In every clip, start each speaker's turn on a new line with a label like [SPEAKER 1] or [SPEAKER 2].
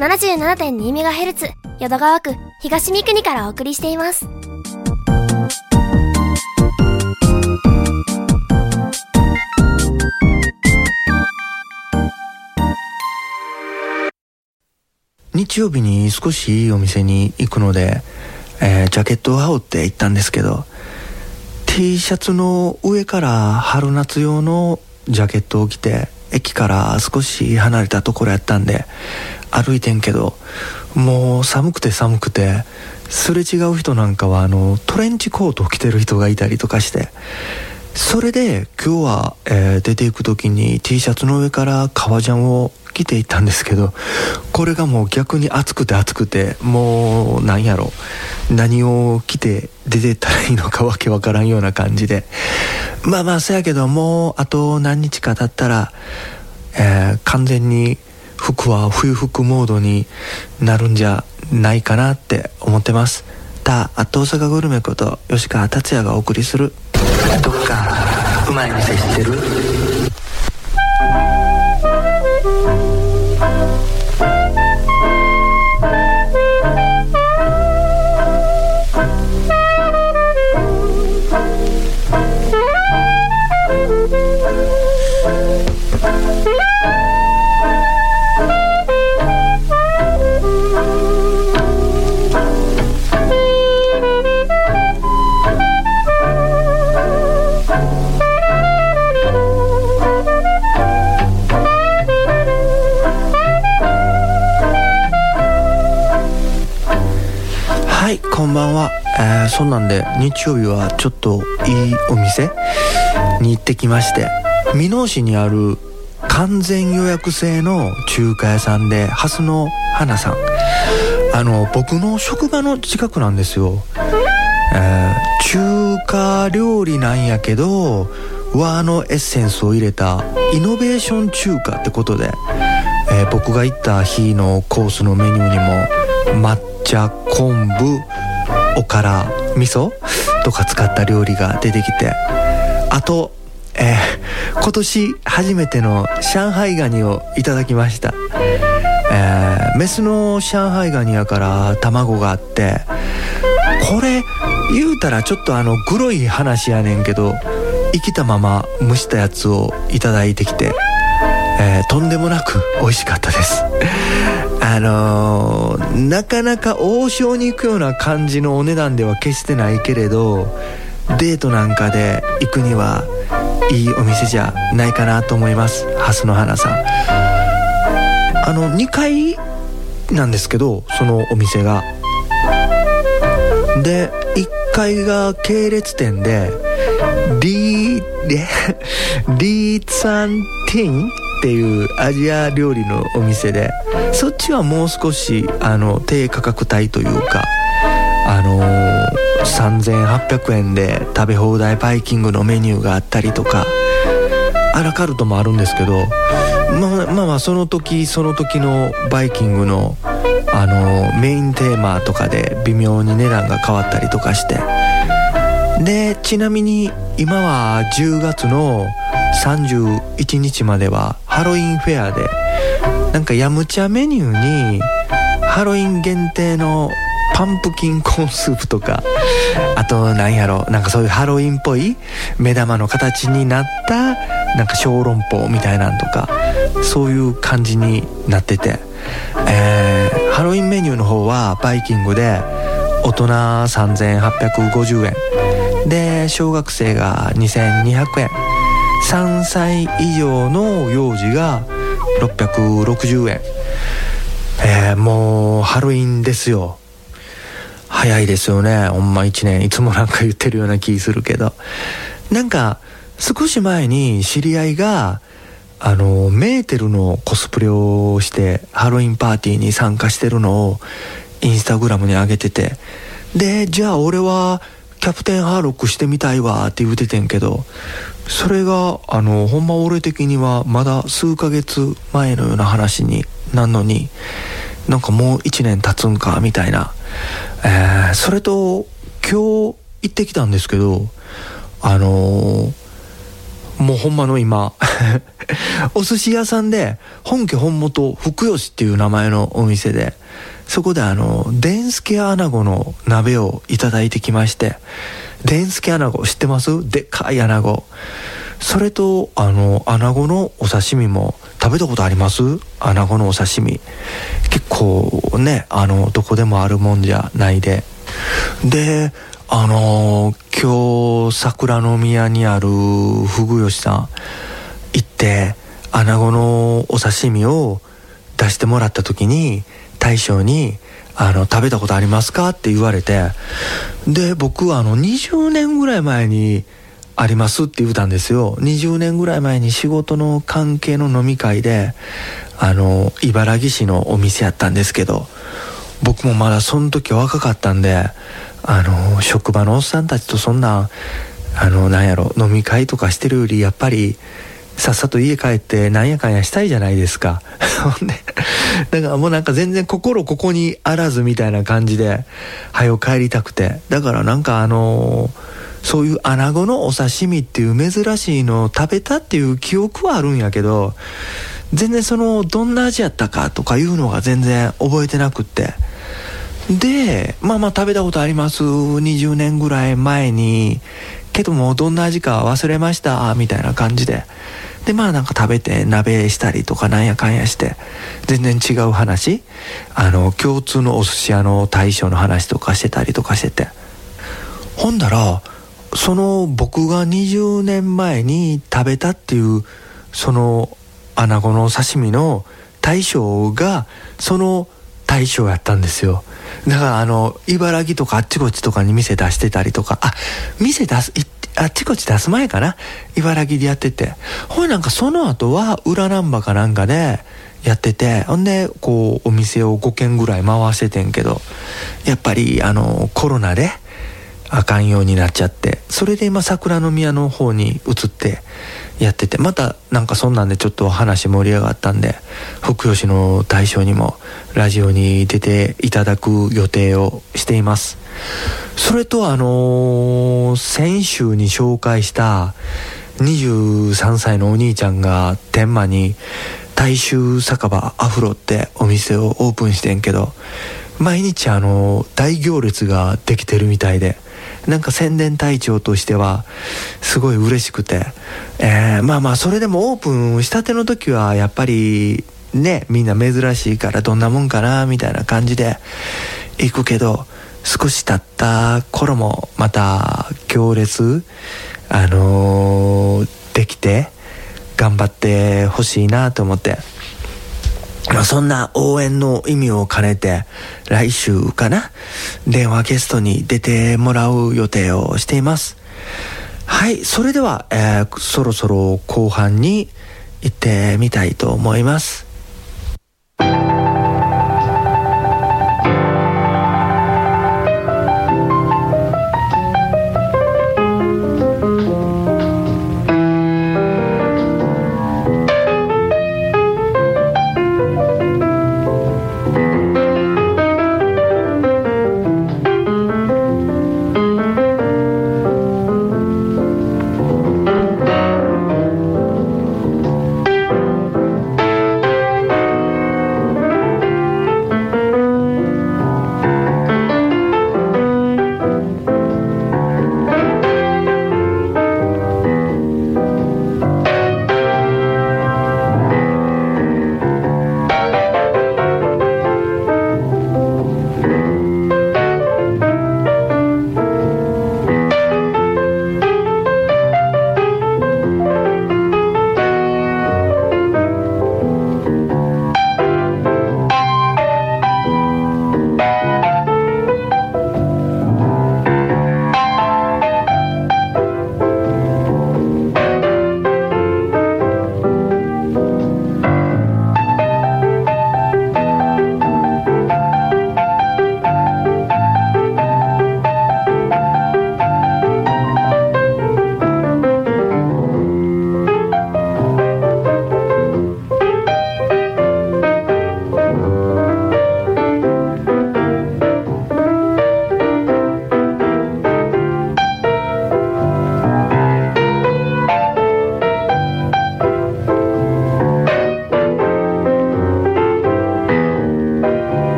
[SPEAKER 1] 77.2MHz 淀川区東三国からお送りしています。
[SPEAKER 2] 日曜日に少しいいお店に行くので、えージャケットを羽織って行ったんですけど T シャツの上から春夏用のジャケットを着て駅から少し離れたところやったんで歩いてんけどもう寒くて寒くてすれ違う人なんかはあのトレンチコートを着てる人がいたりとかしてそれで今日は、えー出ていく時に T シャツの上から革ジャンを着ていったんですけどこれがもう逆に暑くて暑くてもうなんやろ何を着て出てったらいいのかわけわからんような感じで。まあまあそやけどもうあと何日か経ったら、えー完全に服は冬服モードになるんじゃないかなって思ってます。たあと大阪グルメこと吉川達也がお送りする。どっかうまい店知ってる？こんばんは、えーそんなんで日曜日はちょっといいお店に行ってきまして箕面市にある完全予約制の中華屋さんで蓮の花さん。あの僕の職場の近くなんですよ、えー中華料理なんやけど和のエッセンスを入れたイノベーション中華ってことで、えー僕が行った日のコースのメニューにも抹茶昆布おから味噌とか使った料理が出てきて。あと、えー今年初めての上海ガニをいただきました、えーメスの上海ガニやから卵があって。これ言うたらちょっとあのグロい話やねんけど生きたまま蒸したやつをいただいてきて、えーとんでもなく美味しかったです。あのーなかなか王将に行くような感じのお値段では決してないけれどデートなんかで行くにはいいお店じゃないかなと思います。蓮の花さん。あの2階なんですけどそのお店が。で1階が系列店でリーリーツァンティンっていうアジア料理のお店でそっちはもう少しあの低価格帯というかあのー3800円で食べ放題バイキングのメニューがあったりとかアラカルトもあるんですけどまあまあまあその時その時のバイキングのあのメインテーマとかで微妙に値段が変わったりとかして。でちなみに今は10月の31日まではハロウィンフェアでなんかヤムチャメニューにハロウィン限定のパンプキンコーンスープとかあとなんやろなんかそういうハロウィンっぽい目玉の形になったなんか小籠包みたいなんとかそういう感じになってて、えーハロウィンメニューの方はバイキングで大人3850円で小学生が2200円3歳以上の幼児が660円。えーもうハロウィンですよ。早いですよね。ほんま1年。いつもなんか言ってるような気するけど。なんか少し前に知り合いがあのメーテルのコスプレをしてハロウィンパーティーに参加してるのをインスタグラムに上げてて。でじゃあ俺はキャプテンハーロックしてみたいわって言うててんけどそれがあのほんま俺的にはまだ数ヶ月前のような話になんのになんかもう1年経つんかみたいな、えーそれと今日行ってきたんですけどあのーもうほんまの今 お寿司屋さんで本家本元福吉っていう名前のお店でそこであのデンスケアナゴの鍋をいただいてきましてデンスケアナゴ知ってます？でっかいアナゴそれとあのアナゴのお刺身も食べたことあります？アナゴのお刺身。結構ねあのどこでもあるもんじゃないで。であの今日桜の宮にあるふぐよしさん。行ってアナゴのお刺身を出してもらった時に大将にあの食べたことありますか？って言われてで僕はあの20年ぐらい前にありますって言うたんですよ。20年ぐらい前に仕事の関係の飲み会であの茨城市のお店やったんですけど僕もまだその時若かったんであの職場のおっさんたちとそんなあのなんやろ飲み会とかしてるよりやっぱりさっさと家帰ってなんやかんやしたいじゃないですか。ほんで、だからもうなんか全然心ここにあらずみたいな感じで、はよ帰りたくて。だからなんかあのーそういう穴子のお刺身っていう珍しいのを食べたっていう記憶はあるんやけど、全然その、どんな味やったかとかいうのが全然覚えてなくって。で、まあまあ食べたことあります。20年ぐらい前に。けども、どんな味か忘れました。みたいな感じで。で、まあなんか食べて鍋したりとかなんやかんやして、全然違う話。あの、共通のお寿司屋の大将の話とかしてたりとかしてて。ほんだら、その僕が20年前に食べたっていうその穴子の刺身の大将がその大将やったんですよだからあの茨城とかあっちこっちとかに店出してたりとかあ店出すあっちこっち出す前かな。茨城でやってて。ほいなんかその後は裏難波かなんかでやってて。ほんでこうお店を5軒ぐらい回しててんけど。やっぱりあのコロナであかんようになっちゃって。それで今桜の宮の方に移ってやってて。またなんかそんなんでちょっと話盛り上がったんで福吉の大将にもラジオに出ていただく予定をしています。それとあのー、先週に紹介した23歳のお兄ちゃんが天満に大衆酒場アフロってお店をオープンしてんけど毎日あの大行列ができてるみたいで。なんか宣伝隊長としてはすごい嬉しくて、えー、まあまあそれでもオープンしたての時はやっぱりねみんな珍しいからどんなもんかなみたいな感じで行くけど少し経った頃もまた行列あのー、できて頑張ってほしいなと思って。まあ、そんな応援の意味を兼ねて、来週かな、電話ゲストに出てもらう予定をしています。はい、それでは、えー、そろそろ後半に行ってみたいと思います。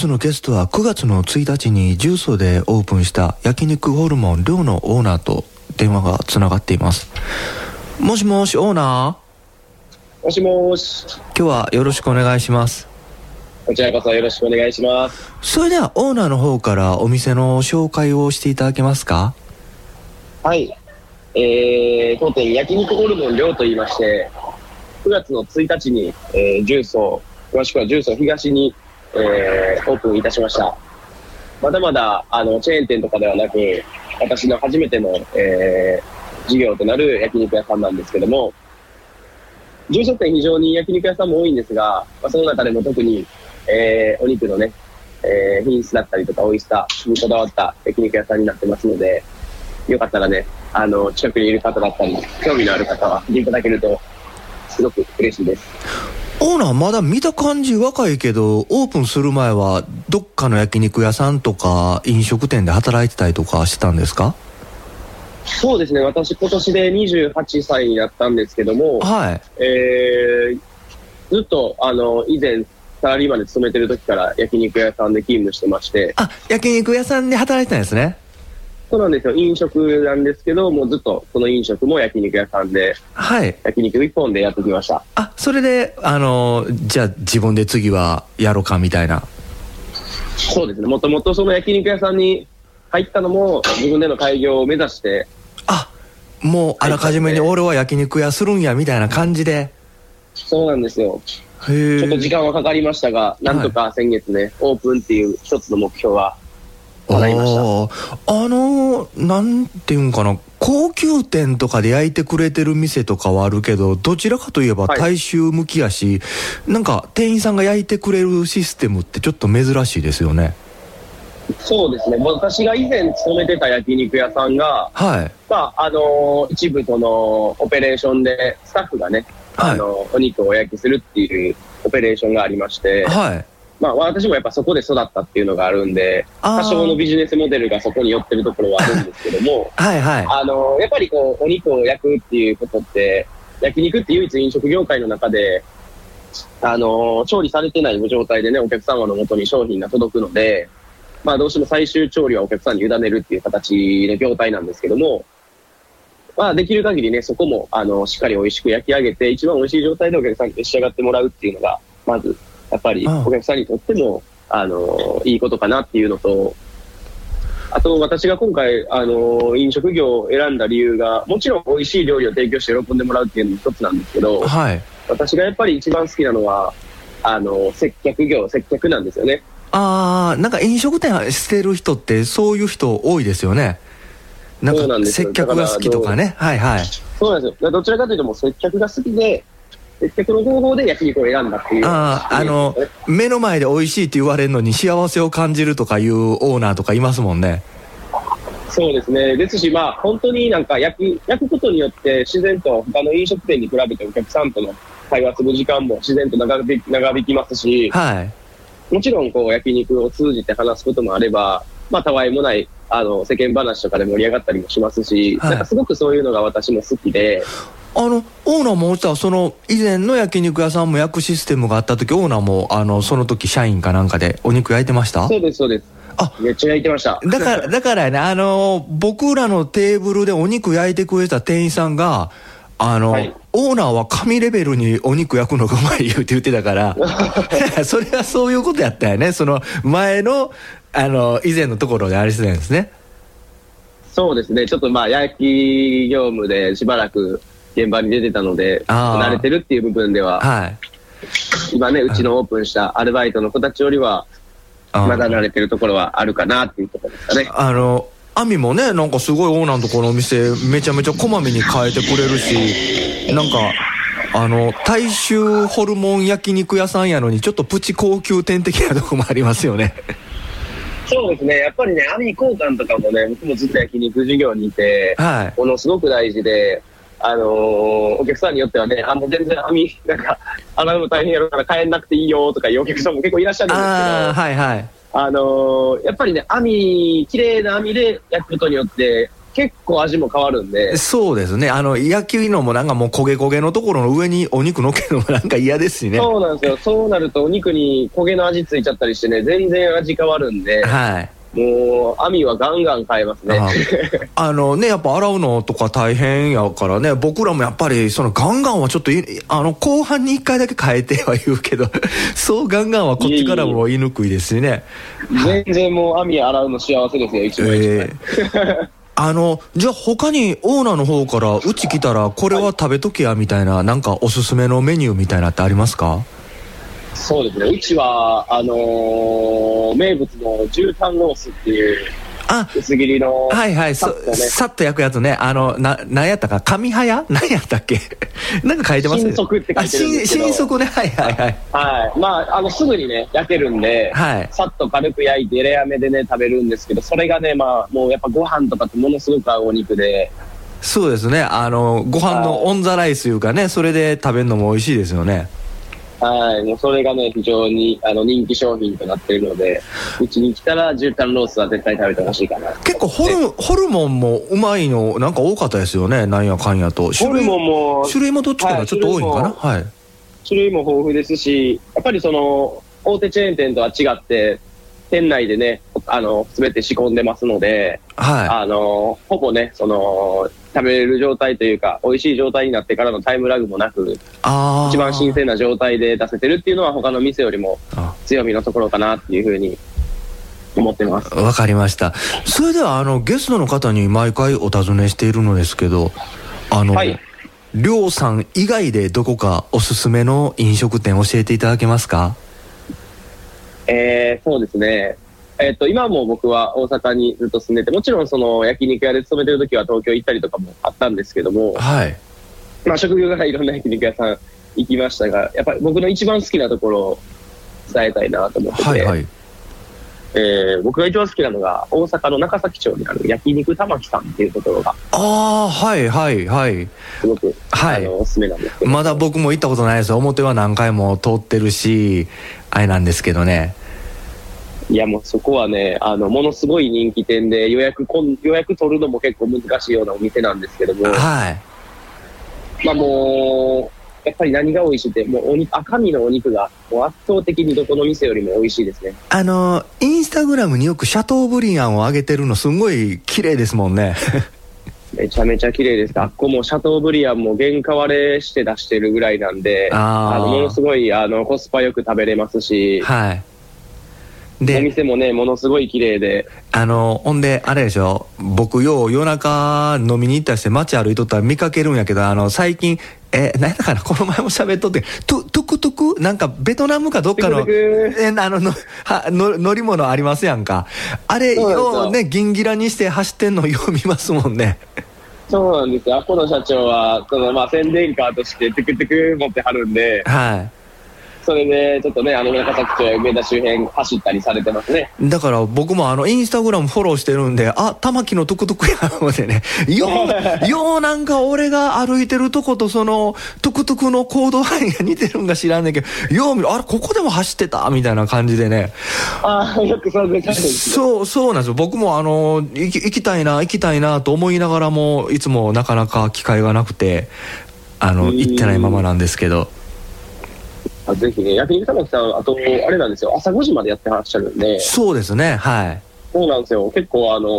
[SPEAKER 2] 日のゲストは9月の1日に重曹でオープンした焼肉ホルモン寮のオーナーと電話がつながっています。もしもし、オーナ
[SPEAKER 3] もしもーし。
[SPEAKER 2] ー今日はよろしくお願いします。
[SPEAKER 3] こちらこそよろしくお願いします。
[SPEAKER 2] それではオーナーの方からお店の紹介をしていただけますか？
[SPEAKER 3] はい。えー、当店焼肉ホルモン寮と言いまして、9月の1日に、えー、重曹、詳しくは重曹東に、えー、オープンいたしました。まだまだ、あの、チェーン店とかではなく、私の初めての、えー、事業となる焼肉屋さんなんですけども、重曹店非常に焼肉屋さんも多いんですが、まあ、その中でも特に、えー、お肉のね、えー、品質だったりとか美味しさにこだわった焼肉屋さんになってますので、よかったらね、あの、近くにいる方だったり、興味のある方は来ていただけると、すごく嬉しいです。
[SPEAKER 2] オーナーまだ見た感じ若いけど、オープンする前はどっかの焼肉屋さんとか飲食店で働いてたりとかしてたんですか？
[SPEAKER 3] そうですね、私今年で28歳になったんですけども、
[SPEAKER 2] はい。
[SPEAKER 3] えー、ずっと、あの、以前、サラリーマンで勤めてる時から焼肉屋さんで勤務してまして、
[SPEAKER 2] あ、焼肉屋さんで働いてたんですね。
[SPEAKER 3] そうなんですよ、飲食なんですけど、もうずっとその飲食も焼肉屋さんで、
[SPEAKER 2] はい。
[SPEAKER 3] 焼肉一本でやってきました。
[SPEAKER 2] あ、それで、あの、じゃあ自分で次はやろうかみたいな。
[SPEAKER 3] そうですね、もともとその焼肉屋さんに入ったのも、自分での開業を目指して、
[SPEAKER 2] あ、もうあらかじめに俺は焼肉屋するんやみたいな感じで。
[SPEAKER 3] そうなんですよ。
[SPEAKER 2] へえ。
[SPEAKER 3] ちょっと時間はかかりましたが、なんとか先月ね、オープンっていう一つの目標は
[SPEAKER 2] あのーなんていうんかな。高級店とかで焼いてくれてる店とかはあるけどどちらかといえば
[SPEAKER 3] はい。
[SPEAKER 2] 大衆向きやし、なんか店員さんが焼いてくれるシステムってちょっと珍しいですよね。
[SPEAKER 3] そうですね、私が以前勤めてた焼肉屋さんが、
[SPEAKER 2] はい。
[SPEAKER 3] まあ、あの一部その、オペレーションで、スタッフがね、
[SPEAKER 2] はい。
[SPEAKER 3] あのお肉をお焼きするっていうオペレーションがありまして、
[SPEAKER 2] はい
[SPEAKER 3] まあ、私もやっぱそこで育ったっていうのがあるんで、多少のビジネスモデルがそこに寄ってるところはあるんですけども、
[SPEAKER 2] はいはい。
[SPEAKER 3] あの、やっぱりこう、お肉を焼くっていうことって、焼肉って唯一飲食業界の中で、あの、調理されてない状態でね、お客様の元に商品が届くので、まあどうしても最終調理はお客さんに委ねるっていう形の業態なんですけども、まあできる限りね、そこも、あの、しっかり美味しく焼き上げて、一番美味しい状態でお客さんに召し上がってもらうっていうのが、まず、やっぱり
[SPEAKER 2] ああ
[SPEAKER 3] お客さんにとっても、あの、いいことかなっていうのと、あと、私が今回、あの、飲食業を選んだ理由が、もちろん美味しい料理を提供して喜んでもらうっていうのも一つなんですけど、
[SPEAKER 2] はい。
[SPEAKER 3] 私がやっぱり一番好きなのは、あの、接客業、接客なんですよね。
[SPEAKER 2] あーなんか飲食店してる人ってそういう人多いですよね。なんか接客が好きとかね。はいはい。
[SPEAKER 3] そうなんですよ。どちらかというともう接客が好きで、接客の方法で焼肉を選んだっていう。
[SPEAKER 2] ああ、あの、目の前で美味しいって言われるのに幸せを感じるとかいうオーナーとかいますもんね。
[SPEAKER 3] そうですね。ですし、まあ、本当になんか焼く、焼くことによって自然と他の飲食店に比べてお客さんとの会話する時間も自然と長引き長引きますし、
[SPEAKER 2] はい。
[SPEAKER 3] もちろんこう焼肉を通じて話すこともあれば、まあ、たわいもない、あの、世間話とかで盛り上がったりもしますし、
[SPEAKER 2] はい
[SPEAKER 3] なんかすごくそういうのが私も好きで、
[SPEAKER 2] あの、オーナーもさ、その、以前の焼肉屋さんも焼くシステムがあった時、オーナーも、あの、その時社員かなんかでお肉焼いてました？
[SPEAKER 3] そうです、そうです。
[SPEAKER 2] あ
[SPEAKER 3] めっちゃ焼いてました。
[SPEAKER 2] だから、だからやね、あの、僕らのテーブルでお肉焼いてくれた店員さんが、あの、
[SPEAKER 3] はい
[SPEAKER 2] オーナーは神レベルにお肉焼くのがうまい言うて言ってたから、それはそういうことやったよね。その前の、あの、以前のところであれしてたんですね。
[SPEAKER 3] そうですね。ちょっとまあ、焼き業務でしばらく現場に出てたので、慣れてるっていう部分では、
[SPEAKER 2] はい。
[SPEAKER 3] 今ね、うちのオープンしたアルバイトの子たちよりは、
[SPEAKER 2] あ
[SPEAKER 3] まだ慣れてるところはあるかなっていうところですかね。
[SPEAKER 2] あの、アミもね、なんかすごいオーナーのところのお店、めちゃめちゃこまめに変えてくれるし、なんか、あの、大衆ホルモン焼肉屋さんやのに、ちょっとプチ高級店的なとこもありますよね。
[SPEAKER 3] そうですね。やっぱりね、網交換とかもね、僕もずっと焼肉事業にいて、
[SPEAKER 2] はい。
[SPEAKER 3] ものすごく大事で、あのーお客さんによってはね、あの、全然網、なんか、洗うの大変やろから帰んなくていいよとかいうお客さんも結構いらっしゃるんですけど、
[SPEAKER 2] はいはい。
[SPEAKER 3] あのーやっぱりね、網、綺麗な網で焼くことによって、結構味も変わるんで、
[SPEAKER 2] そうですね。あの、焼きのもなんかもう焦げ焦げのところの上にお肉乗っけるのもなんか嫌ですしね。
[SPEAKER 3] そうなんですよ。そうなるとお肉に焦げの味ついちゃったりしてね、全然味変わるんで、
[SPEAKER 2] はい。
[SPEAKER 3] もう網はガンガン変えますね。
[SPEAKER 2] ああ。のね、やっぱ洗うのとか大変やからね、僕らもやっぱり、そのガンガンはちょっとい、あの、後半に一回だけ変えては言うけど、そうガンガンはこっちからも言いにくいですしね。
[SPEAKER 3] 全然もう網洗うの幸せですよ、一番一
[SPEAKER 2] ええ。あの、じゃあ他にオーナーの方から、うち来たらこれは食べとけやみたいな、なんかおすすめのメニューみたいなってありますか？
[SPEAKER 3] そうですね。うちは、あのー名物の牛タンロースっていう
[SPEAKER 2] あ、
[SPEAKER 3] 薄切りの、
[SPEAKER 2] はいはい、そ
[SPEAKER 3] さっとね
[SPEAKER 2] さっと焼くやつね。あの、な、なんやったか、神早？なんやったっけ？なんか書いてます
[SPEAKER 3] 新速って書いてるんですけど
[SPEAKER 2] あ新新速ね、はいはいはい。
[SPEAKER 3] はい。まあ、あの、すぐにね、焼けるんで、
[SPEAKER 2] はい
[SPEAKER 3] さっと軽く焼いて、レアめでね、食べるんですけど、それがね、まあ、もうやっぱご飯とかってものすごく合うお肉で、
[SPEAKER 2] そうですね。あの、ご飯のオンザライスいうかね、それで食べるのも美味しいですよね。
[SPEAKER 3] はい。もうそれがね、非常に、あの、人気商品となっているので、うちに来たら、牛タンロースは絶対食べてほしいかな。
[SPEAKER 2] 結構ホル、ホルモンもうまいの、なんか多かったですよね。なんやかんやと。
[SPEAKER 3] ホルモンも、
[SPEAKER 2] 種類もどっちかがちょっと多いんかな？
[SPEAKER 3] は
[SPEAKER 2] はい。
[SPEAKER 3] 種類も豊富ですし、やっぱりその、大手チェーン店とは違って、店内でね、あの、すべて仕込んでますので、
[SPEAKER 2] は
[SPEAKER 3] あの、ほぼね、その、食べれる状態というか、美味しい状態になってからのタイムラグもなく、
[SPEAKER 2] い。ああ。
[SPEAKER 3] 一番新鮮な状態で出せてるっていうのは他の店よりも
[SPEAKER 2] あ
[SPEAKER 3] 強みのところかなっていうふうに思ってます。
[SPEAKER 2] わかりました。それでは、あの、ゲストの方に毎回お尋ねしているのですけど、あの、
[SPEAKER 3] はい
[SPEAKER 2] りょうさん以外でどこかおすすめの飲食店教えていただけますか？
[SPEAKER 3] えー、そうですね。えっ、と、今も僕は大阪にずっと住んでて、もちろんその焼肉屋で勤めてる時は東京行ったりとかもあったんですけども、
[SPEAKER 2] はい。
[SPEAKER 3] まあ職業柄いろんな焼肉屋さん行きましたが、やっぱり僕の一番好きなところを伝えたいなと思ってて、
[SPEAKER 2] はいはい。
[SPEAKER 3] えー僕が一番好きなのが大阪の中崎町にある焼肉玉木さんっていうところが
[SPEAKER 2] ああ、はいはいはい。
[SPEAKER 3] すごく、
[SPEAKER 2] はい
[SPEAKER 3] あのおすすめなんです
[SPEAKER 2] まだ僕も行ったことないです。表は何回も通ってるし、あれなんですけどね。
[SPEAKER 3] いやもうそこはね、あの、ものすごい人気店で予約こん、予約取るのも結構難しいようなお店なんですけども、
[SPEAKER 2] はい。
[SPEAKER 3] まあもう、やっぱり何が美味しいって、もうお肉、赤身のお肉がもう圧倒的にどこの店よりも美味しいですね。
[SPEAKER 2] あの、インスタグラムによくシャトーブリアンを上げてるのすんごい綺麗ですもんね。
[SPEAKER 3] めちゃめちゃ綺麗です。あっこもシャトーブリアンも原価割れして出してるぐらいなんで、
[SPEAKER 2] あー
[SPEAKER 3] の、ものすごい、あの、コスパよく食べれますし、
[SPEAKER 2] はい。
[SPEAKER 3] お
[SPEAKER 2] で、
[SPEAKER 3] 店もね、ものすごい綺麗で、
[SPEAKER 2] あの、ほんで、あれでしょ？僕よう夜中飲みに行ったりして街歩いとったら見かけるんやけど、あの、最近、え、何やったかな？この前も喋っとって、トトゥクトゥク？なんかベトナムかどっかの、え、あの、の、は、の乗り物ありますやんか。あれ、
[SPEAKER 3] よ
[SPEAKER 2] うね、ギンギラにして走ってんのよう見ますもんね。
[SPEAKER 3] そうなんですよ。アポの社長は、その、まあ、宣伝カーとして、トゥクトゥク持ってはるんで、
[SPEAKER 2] はい。
[SPEAKER 3] それで、ちょっとね、あの、中崎町や梅田周辺走ったりされてますね。
[SPEAKER 2] だから僕もあのインスタグラムフォローしてるんで、あ、玉木のトゥクトゥクや思ってね。よう、ようなんか俺が歩いてるとことそのトゥクトゥクの行動範囲が似てるんか知らんねんけど、よう見る、あれ、ここでも走ってたみたいな感じでね。
[SPEAKER 3] ああ、よくそ。
[SPEAKER 2] そう、そうなんですよ。僕もあの、行き行きたいな、行きたいなと思いながらも、いつもなかなか機会がなくて、あの、
[SPEAKER 3] うん
[SPEAKER 2] 行ってないままなんですけど。
[SPEAKER 3] あぜひね、焼肉玉木さん、あと、あれなんですよ、朝5時までやってらっしゃるんで、
[SPEAKER 2] そうですね、はい。
[SPEAKER 3] そうなんですよ。結構、あのー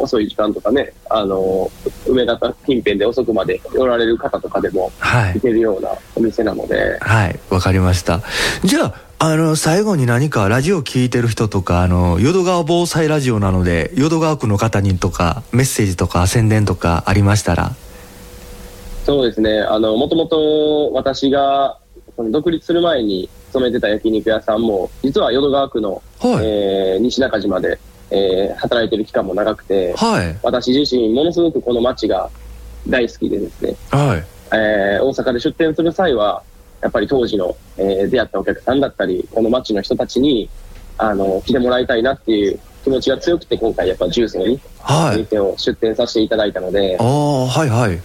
[SPEAKER 3] 遅い時間とかね、あのー梅田近辺で遅くまで寄られる方とかでも
[SPEAKER 2] はい
[SPEAKER 3] 行。けるようなお店なので、
[SPEAKER 2] はい、わかりました。じゃあ、あの、最後に何かラジオ聞いてる人とか、あの、淀川防災ラジオなので、淀川区の方にとか、メッセージとか宣伝とかありましたら？
[SPEAKER 3] そうですね、あの、もともと私が、その独立する前に勤めてた焼肉屋さんも、実は淀川区の、
[SPEAKER 2] はい。
[SPEAKER 3] えー西中島で、えー働いてる期間も長くて、
[SPEAKER 2] はい。
[SPEAKER 3] 私自身、ものすごくこの街が大好きでですね、
[SPEAKER 2] はい。
[SPEAKER 3] えー大阪で出店する際は、やっぱり当時の、えー出会ったお客さんだったり、この街の人たちに、あの、来てもらいたいなっていう気持ちが強くて、今回やっぱ重曹に
[SPEAKER 2] はい。
[SPEAKER 3] 店を出店させていただいたので、
[SPEAKER 2] ああ、はいはい。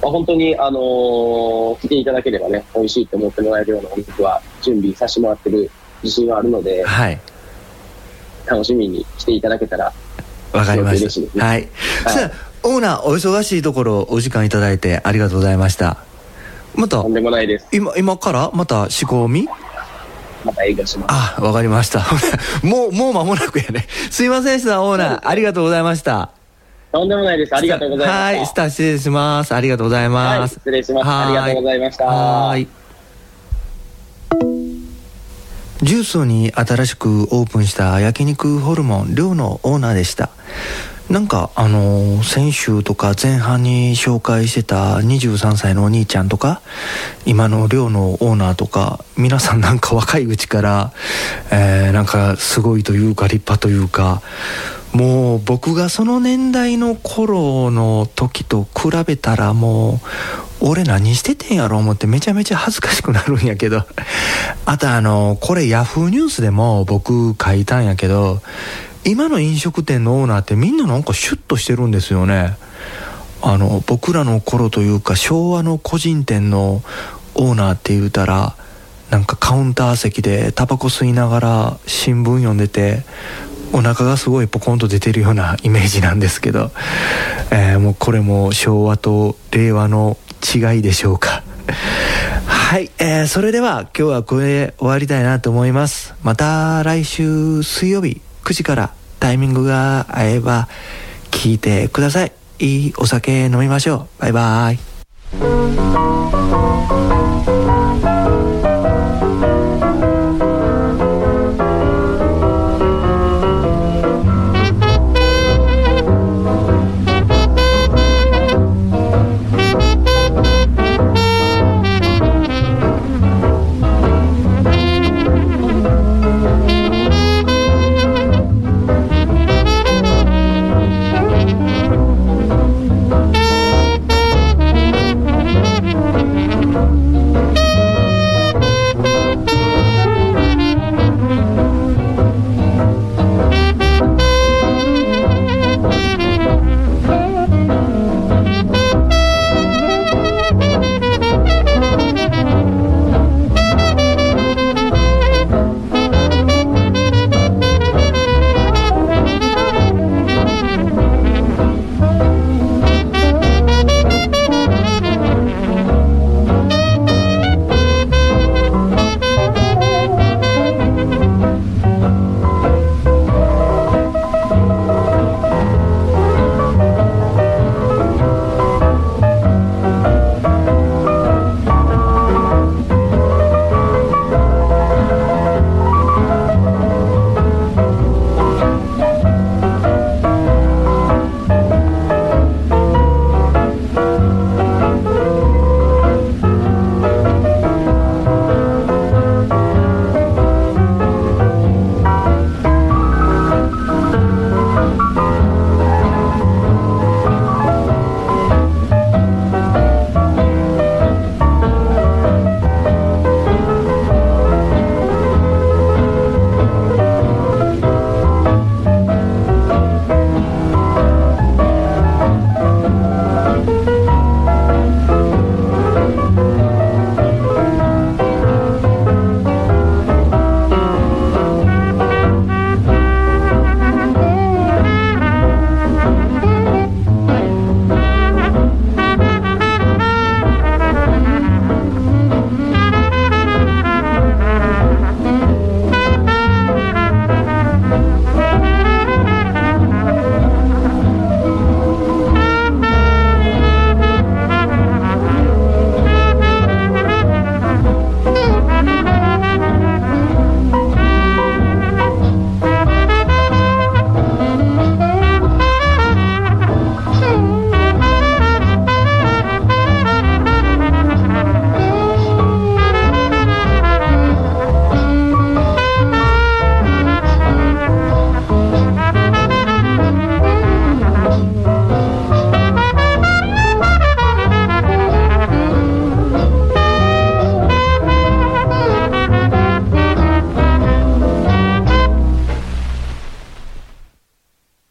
[SPEAKER 3] まあ、本当に、あのー来ていただければね、美味しいと思ってもらえるようなお肉は準備させてもらってる自信はあるので、
[SPEAKER 2] はい。
[SPEAKER 3] 楽しみに来ていただけたら
[SPEAKER 2] わかりまし
[SPEAKER 3] 嬉しいね
[SPEAKER 2] たはい、そしたらオーナーお忙しいところお時間いただいてありがとうございました。また
[SPEAKER 3] とんでもないです。
[SPEAKER 2] 今今からまた仕込み？
[SPEAKER 3] また営業します。
[SPEAKER 2] あわかりました。もうもう間もなくやね。すいませんでしたオーナー。ありがとうございました
[SPEAKER 3] とんでもないです。ありがとうございました。
[SPEAKER 2] はいスター失礼しますありがとうござい
[SPEAKER 3] はい
[SPEAKER 2] ます、
[SPEAKER 3] 失礼します。
[SPEAKER 2] は
[SPEAKER 3] ありがとうございました。
[SPEAKER 2] はーいジュースに新しくオープンした焼肉ホルモン寮のオーナーでしたなんかあのー先週とか前半に紹介してた23歳のお兄ちゃんとか今の寮のオーナーとか皆さんなんか若いうちから、えーなんかすごいというか立派というかもう僕がその年代の頃の時と比べたらもう俺何しててんやろ思ってめちゃめちゃ恥ずかしくなるんやけど。あとあのこれヤフーニュースでも僕書いたんやけど今の飲食店のオーナーってみんななんかシュッとしてるんですよね。あの僕らの頃というか昭和の個人店のオーナーって言うたらなんかカウンター席でタバコ吸いながら新聞読んでてお腹がすごいポコンと出てるようなイメージなんですけど、えーもうこれも昭和と令和の違いでしょうか。はい、えーそれでは今日はこれで終わりたいなと思います。また来週水曜日9時からタイミングが合えば聞いてください。いいお酒飲みましょう。バイバーイ。